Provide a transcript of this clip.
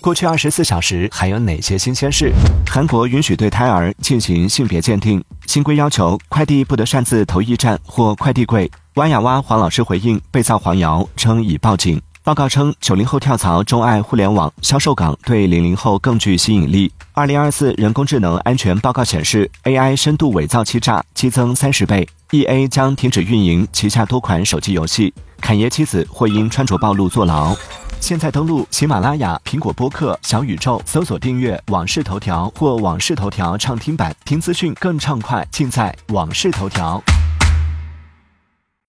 过去二十四小时还有哪些新鲜事？韩国允许对胎儿进行性别鉴定，新规要求快递不得擅自投驿站或快递柜。挖呀挖黄老师回应被造黄谣，称已报警。报告称，九零后跳槽钟爱互联网销售岗，对零零后更具吸引力。二零二四人工智能安全报告显示，AI 深度伪造欺诈激增三十倍。EA 将停止运营旗下多款手机游戏。侃爷妻子或因穿着暴露坐牢。现在登录喜马拉雅、苹果播客、小宇宙，搜索订阅《往事头条》或《往事头条》畅听版，听资讯更畅快，尽在《往事头条》。